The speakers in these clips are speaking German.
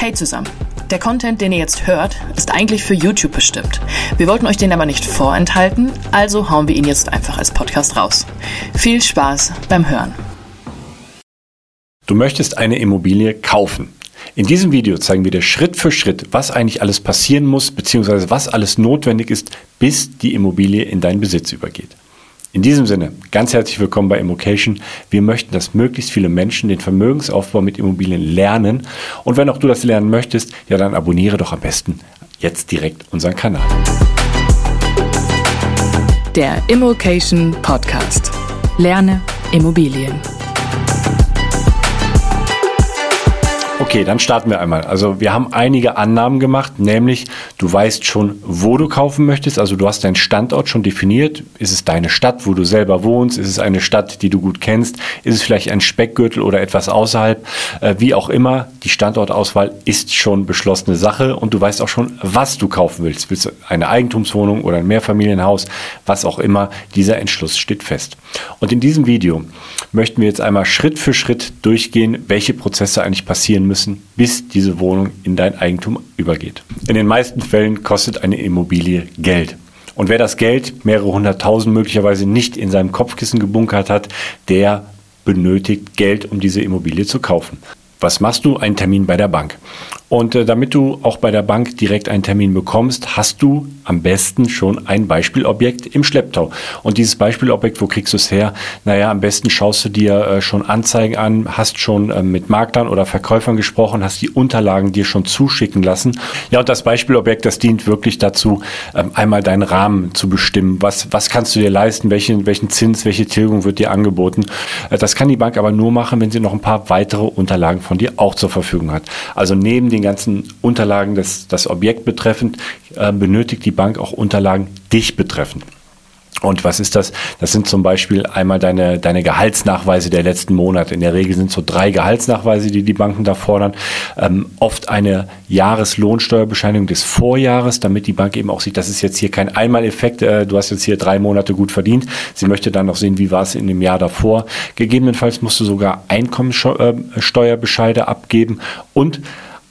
Hey zusammen. Der Content, den ihr jetzt hört, ist eigentlich für YouTube bestimmt. Wir wollten euch den aber nicht vorenthalten, also hauen wir ihn jetzt einfach als Podcast raus. Viel Spaß beim Hören. Du möchtest eine Immobilie kaufen. In diesem Video zeigen wir dir Schritt für Schritt, was eigentlich alles passieren muss, beziehungsweise was alles notwendig ist, bis die Immobilie in deinen Besitz übergeht. In diesem Sinne, ganz herzlich willkommen bei Immocation. Wir möchten, dass möglichst viele Menschen den Vermögensaufbau mit Immobilien lernen. Und wenn auch du das lernen möchtest, ja, dann abonniere doch am besten jetzt direkt unseren Kanal. Der Immocation Podcast. Lerne Immobilien. Okay, dann starten wir einmal. Also wir haben einige Annahmen gemacht, nämlich du weißt schon, wo du kaufen möchtest. Also du hast deinen Standort schon definiert. Ist es deine Stadt, wo du selber wohnst? Ist es eine Stadt, die du gut kennst? Ist es vielleicht ein Speckgürtel oder etwas außerhalb? Äh, wie auch immer, die Standortauswahl ist schon beschlossene Sache und du weißt auch schon, was du kaufen willst. Willst du eine Eigentumswohnung oder ein Mehrfamilienhaus? Was auch immer, dieser Entschluss steht fest. Und in diesem Video möchten wir jetzt einmal Schritt für Schritt durchgehen, welche Prozesse eigentlich passieren müssen müssen, bis diese Wohnung in dein Eigentum übergeht. In den meisten Fällen kostet eine Immobilie Geld. Und wer das Geld, mehrere hunderttausend möglicherweise nicht in seinem Kopfkissen gebunkert hat, der benötigt Geld, um diese Immobilie zu kaufen. Was machst du? Einen Termin bei der Bank. Und äh, damit du auch bei der Bank direkt einen Termin bekommst, hast du am besten schon ein Beispielobjekt im Schlepptau. Und dieses Beispielobjekt, wo kriegst du es her? Naja, am besten schaust du dir äh, schon Anzeigen an, hast schon äh, mit Maklern oder Verkäufern gesprochen, hast die Unterlagen dir schon zuschicken lassen. Ja, und das Beispielobjekt, das dient wirklich dazu, ähm, einmal deinen Rahmen zu bestimmen. Was, was kannst du dir leisten? Welchen, welchen Zins, welche Tilgung wird dir angeboten? Äh, das kann die Bank aber nur machen, wenn sie noch ein paar weitere Unterlagen von dir auch zur Verfügung hat. Also neben den den ganzen Unterlagen des, das Objekt betreffend, äh, benötigt die Bank auch Unterlagen dich betreffend. Und was ist das? Das sind zum Beispiel einmal deine, deine Gehaltsnachweise der letzten Monate. In der Regel sind so drei Gehaltsnachweise, die die Banken da fordern. Ähm, oft eine Jahreslohnsteuerbescheinigung des Vorjahres, damit die Bank eben auch sieht, das ist jetzt hier kein Einmaleffekt. Äh, du hast jetzt hier drei Monate gut verdient. Sie möchte dann noch sehen, wie war es in dem Jahr davor. Gegebenenfalls musst du sogar Einkommensteuerbescheide abgeben und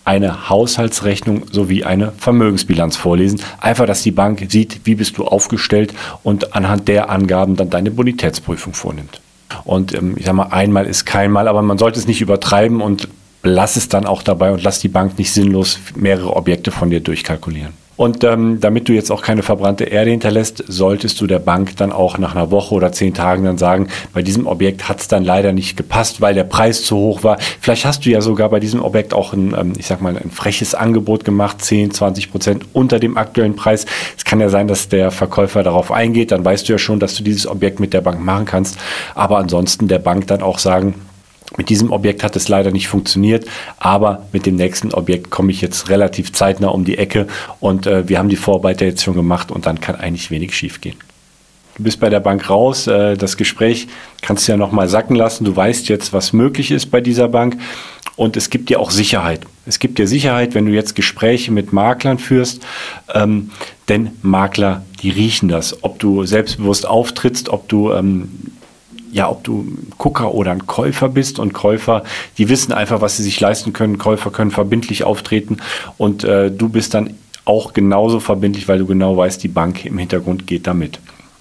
eine Haushaltsrechnung sowie eine Vermögensbilanz vorlesen. Einfach, dass die Bank sieht, wie bist du aufgestellt und anhand der Angaben dann deine Bonitätsprüfung vornimmt. Und ähm, ich sage mal, einmal ist kein Mal, aber man sollte es nicht übertreiben und lass es dann auch dabei und lass die Bank nicht sinnlos mehrere Objekte von dir durchkalkulieren. Und ähm, damit du jetzt auch keine verbrannte Erde hinterlässt, solltest du der Bank dann auch nach einer Woche oder zehn Tagen dann sagen, bei diesem Objekt hat es dann leider nicht gepasst, weil der Preis zu hoch war. Vielleicht hast du ja sogar bei diesem Objekt auch ein, ähm, ich sag mal, ein freches Angebot gemacht, 10, 20 Prozent unter dem aktuellen Preis. Es kann ja sein, dass der Verkäufer darauf eingeht, dann weißt du ja schon, dass du dieses Objekt mit der Bank machen kannst. Aber ansonsten der Bank dann auch sagen, mit diesem Objekt hat es leider nicht funktioniert, aber mit dem nächsten Objekt komme ich jetzt relativ zeitnah um die Ecke und äh, wir haben die Vorarbeiter jetzt schon gemacht und dann kann eigentlich wenig schiefgehen. Du bist bei der Bank raus, äh, das Gespräch kannst du ja nochmal sacken lassen. Du weißt jetzt, was möglich ist bei dieser Bank und es gibt dir auch Sicherheit. Es gibt dir Sicherheit, wenn du jetzt Gespräche mit Maklern führst, ähm, denn Makler, die riechen das. Ob du selbstbewusst auftrittst, ob du ähm, ja, ob du ein Gucker oder ein Käufer bist und Käufer, die wissen einfach, was sie sich leisten können. Käufer können verbindlich auftreten und äh, du bist dann auch genauso verbindlich, weil du genau weißt, die Bank im Hintergrund geht damit.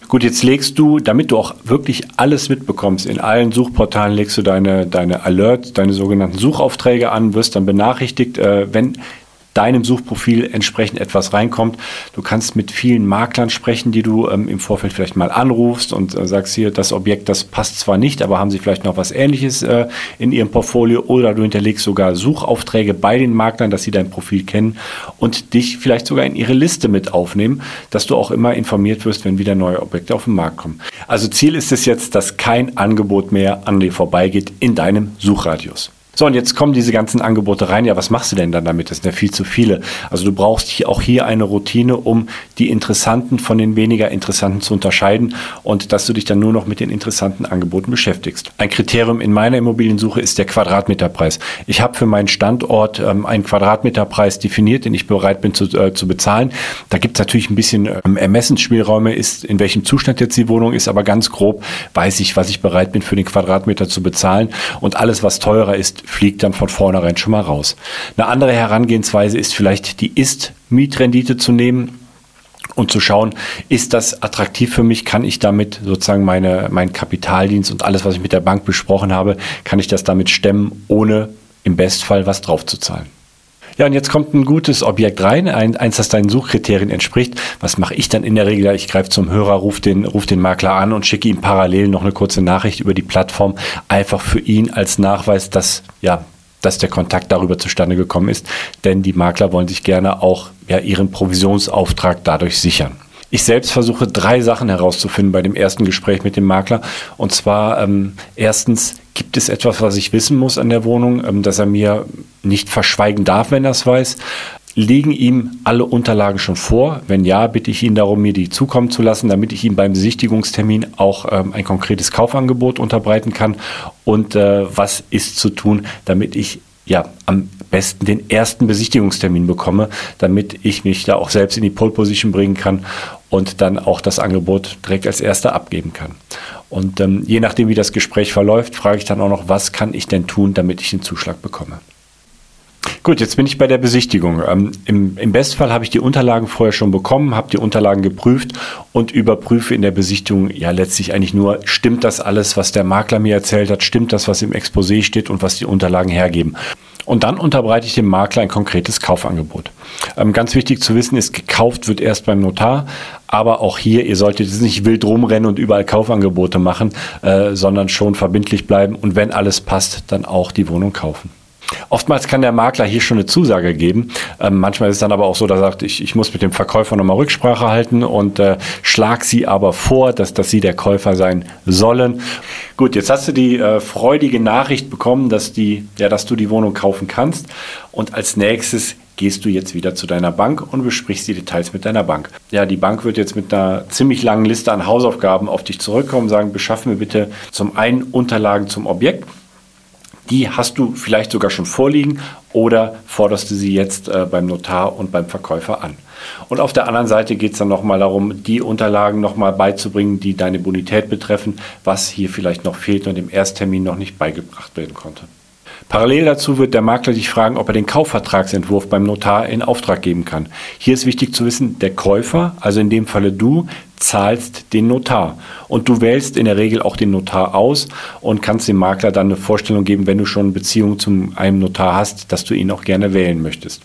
Gut, jetzt legst du, damit du auch wirklich alles mitbekommst, in allen Suchportalen legst du deine, deine Alerts, deine sogenannten Suchaufträge an, wirst dann benachrichtigt, äh, wenn deinem Suchprofil entsprechend etwas reinkommt. Du kannst mit vielen Maklern sprechen, die du ähm, im Vorfeld vielleicht mal anrufst und äh, sagst hier, das Objekt, das passt zwar nicht, aber haben sie vielleicht noch was ähnliches äh, in ihrem Portfolio oder du hinterlegst sogar Suchaufträge bei den Maklern, dass sie dein Profil kennen und dich vielleicht sogar in ihre Liste mit aufnehmen, dass du auch immer informiert wirst, wenn wieder neue Objekte auf den Markt kommen. Also Ziel ist es jetzt, dass kein Angebot mehr an dir vorbeigeht in deinem Suchradius. So, und jetzt kommen diese ganzen Angebote rein. Ja, was machst du denn dann damit? Das sind ja viel zu viele. Also du brauchst hier auch hier eine Routine, um die interessanten von den weniger interessanten zu unterscheiden und dass du dich dann nur noch mit den interessanten Angeboten beschäftigst. Ein Kriterium in meiner Immobiliensuche ist der Quadratmeterpreis. Ich habe für meinen Standort ähm, einen Quadratmeterpreis definiert, den ich bereit bin zu, äh, zu bezahlen. Da gibt es natürlich ein bisschen ähm, Ermessensspielräume, ist in welchem Zustand jetzt die Wohnung ist, aber ganz grob weiß ich, was ich bereit bin für den Quadratmeter zu bezahlen. Und alles, was teurer ist, fliegt dann von vornherein schon mal raus. Eine andere Herangehensweise ist vielleicht die Ist-Mietrendite zu nehmen und zu schauen, ist das attraktiv für mich? Kann ich damit sozusagen meine, meinen Kapitaldienst und alles, was ich mit der Bank besprochen habe, kann ich das damit stemmen, ohne im Bestfall was draufzuzahlen? Ja, und jetzt kommt ein gutes Objekt rein, ein, eins, das deinen Suchkriterien entspricht. Was mache ich dann in der Regel? Ich greife zum Hörer, rufe den, ruf den Makler an und schicke ihm parallel noch eine kurze Nachricht über die Plattform, einfach für ihn als Nachweis, dass ja, dass der Kontakt darüber zustande gekommen ist. Denn die Makler wollen sich gerne auch ja, ihren Provisionsauftrag dadurch sichern. Ich selbst versuche drei Sachen herauszufinden bei dem ersten Gespräch mit dem Makler. Und zwar ähm, erstens, gibt es etwas, was ich wissen muss an der Wohnung, ähm, dass er mir nicht verschweigen darf, wenn er es weiß? Liegen ihm alle Unterlagen schon vor? Wenn ja, bitte ich ihn darum, mir die zukommen zu lassen, damit ich ihm beim Besichtigungstermin auch ähm, ein konkretes Kaufangebot unterbreiten kann. Und äh, was ist zu tun, damit ich ja am besten den ersten Besichtigungstermin bekomme, damit ich mich da auch selbst in die Pole Position bringen kann und dann auch das Angebot direkt als erster abgeben kann. Und ähm, je nachdem, wie das Gespräch verläuft, frage ich dann auch noch, was kann ich denn tun, damit ich den Zuschlag bekomme. Gut, jetzt bin ich bei der Besichtigung. Ähm, im, Im Bestfall habe ich die Unterlagen vorher schon bekommen, habe die Unterlagen geprüft und überprüfe in der Besichtigung ja letztlich eigentlich nur, stimmt das alles, was der Makler mir erzählt hat, stimmt das, was im Exposé steht und was die Unterlagen hergeben. Und dann unterbreite ich dem Makler ein konkretes Kaufangebot. Ähm, ganz wichtig zu wissen ist, gekauft wird erst beim Notar, aber auch hier, ihr solltet jetzt nicht wild rumrennen und überall Kaufangebote machen, äh, sondern schon verbindlich bleiben und wenn alles passt, dann auch die Wohnung kaufen. Oftmals kann der Makler hier schon eine Zusage geben. Ähm, manchmal ist es dann aber auch so, dass er sagt, ich, ich muss mit dem Verkäufer nochmal Rücksprache halten und äh, schlag sie aber vor, dass, dass sie der Käufer sein sollen. Gut, jetzt hast du die äh, freudige Nachricht bekommen, dass, die, ja, dass du die Wohnung kaufen kannst. Und als nächstes gehst du jetzt wieder zu deiner Bank und besprichst die Details mit deiner Bank. Ja, die Bank wird jetzt mit einer ziemlich langen Liste an Hausaufgaben auf dich zurückkommen und sagen, beschaffen mir bitte zum einen Unterlagen zum Objekt die hast du vielleicht sogar schon vorliegen oder forderst du sie jetzt äh, beim Notar und beim Verkäufer an. Und auf der anderen Seite geht es dann nochmal darum, die Unterlagen nochmal beizubringen, die deine Bonität betreffen, was hier vielleicht noch fehlt und im Ersttermin noch nicht beigebracht werden konnte. Parallel dazu wird der Makler dich fragen, ob er den Kaufvertragsentwurf beim Notar in Auftrag geben kann. Hier ist wichtig zu wissen, der Käufer, also in dem Falle du, zahlst den Notar. Und du wählst in der Regel auch den Notar aus und kannst dem Makler dann eine Vorstellung geben, wenn du schon eine Beziehung zu einem Notar hast, dass du ihn auch gerne wählen möchtest.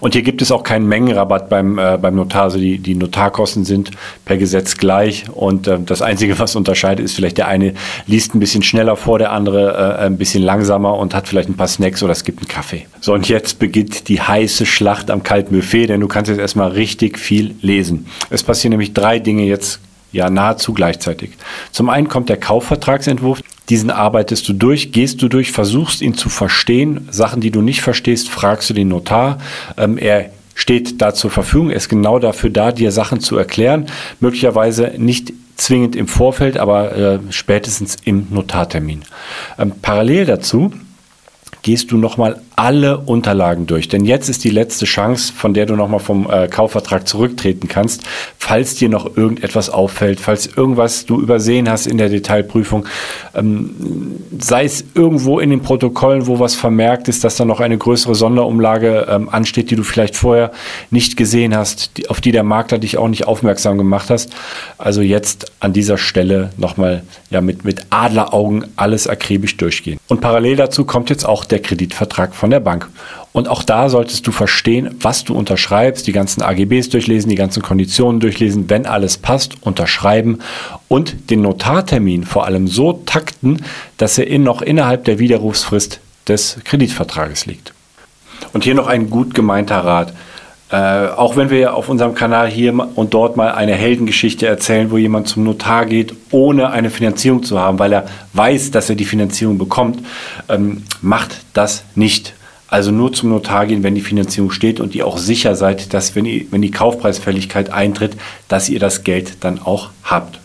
Und hier gibt es auch keinen Mengenrabatt beim, äh, beim Notar. Also die, die Notarkosten sind per Gesetz gleich. Und äh, das Einzige, was unterscheidet, ist vielleicht der eine liest ein bisschen schneller vor, der andere äh, ein bisschen langsamer und hat vielleicht ein paar Snacks oder es gibt einen Kaffee. So, und jetzt beginnt die heiße Schlacht am kalten Buffet, denn du kannst jetzt erstmal richtig viel lesen. Es passieren nämlich drei Dinge jetzt ja nahezu gleichzeitig. Zum einen kommt der Kaufvertragsentwurf. Diesen arbeitest du durch, gehst du durch, versuchst ihn zu verstehen. Sachen, die du nicht verstehst, fragst du den Notar. Ähm, er steht da zur Verfügung. Er ist genau dafür da, dir Sachen zu erklären. Möglicherweise nicht zwingend im Vorfeld, aber äh, spätestens im Notartermin. Ähm, parallel dazu gehst du nochmal alle Unterlagen durch. Denn jetzt ist die letzte Chance, von der du nochmal vom äh, Kaufvertrag zurücktreten kannst, falls dir noch irgendetwas auffällt, falls irgendwas du übersehen hast in der Detailprüfung, ähm, sei es irgendwo in den Protokollen, wo was vermerkt ist, dass da noch eine größere Sonderumlage ähm, ansteht, die du vielleicht vorher nicht gesehen hast, die, auf die der Makler dich auch nicht aufmerksam gemacht hast. Also jetzt an dieser Stelle nochmal ja, mit, mit Adleraugen alles akribisch durchgehen. Und parallel dazu kommt jetzt auch der Kreditvertrag von von der Bank. Und auch da solltest du verstehen, was du unterschreibst, die ganzen AGBs durchlesen, die ganzen Konditionen durchlesen, wenn alles passt, unterschreiben und den Notartermin vor allem so takten, dass er in noch innerhalb der Widerrufsfrist des Kreditvertrages liegt. Und hier noch ein gut gemeinter Rat. Äh, auch wenn wir auf unserem Kanal hier und dort mal eine Heldengeschichte erzählen, wo jemand zum Notar geht, ohne eine Finanzierung zu haben, weil er weiß, dass er die Finanzierung bekommt, ähm, macht das nicht. Also nur zum Notar gehen, wenn die Finanzierung steht und ihr auch sicher seid, dass wenn, ihr, wenn die Kaufpreisfälligkeit eintritt, dass ihr das Geld dann auch habt.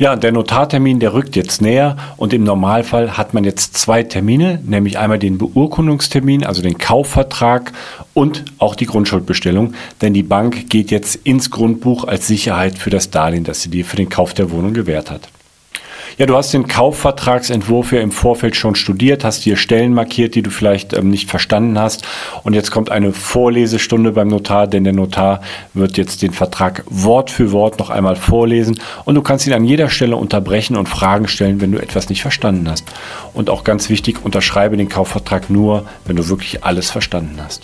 Ja, der Notartermin, der rückt jetzt näher und im Normalfall hat man jetzt zwei Termine, nämlich einmal den Beurkundungstermin, also den Kaufvertrag und auch die Grundschuldbestellung, denn die Bank geht jetzt ins Grundbuch als Sicherheit für das Darlehen, das sie dir für den Kauf der Wohnung gewährt hat. Ja, du hast den Kaufvertragsentwurf ja im Vorfeld schon studiert, hast dir Stellen markiert, die du vielleicht ähm, nicht verstanden hast. Und jetzt kommt eine Vorlesestunde beim Notar, denn der Notar wird jetzt den Vertrag Wort für Wort noch einmal vorlesen. Und du kannst ihn an jeder Stelle unterbrechen und Fragen stellen, wenn du etwas nicht verstanden hast. Und auch ganz wichtig, unterschreibe den Kaufvertrag nur, wenn du wirklich alles verstanden hast.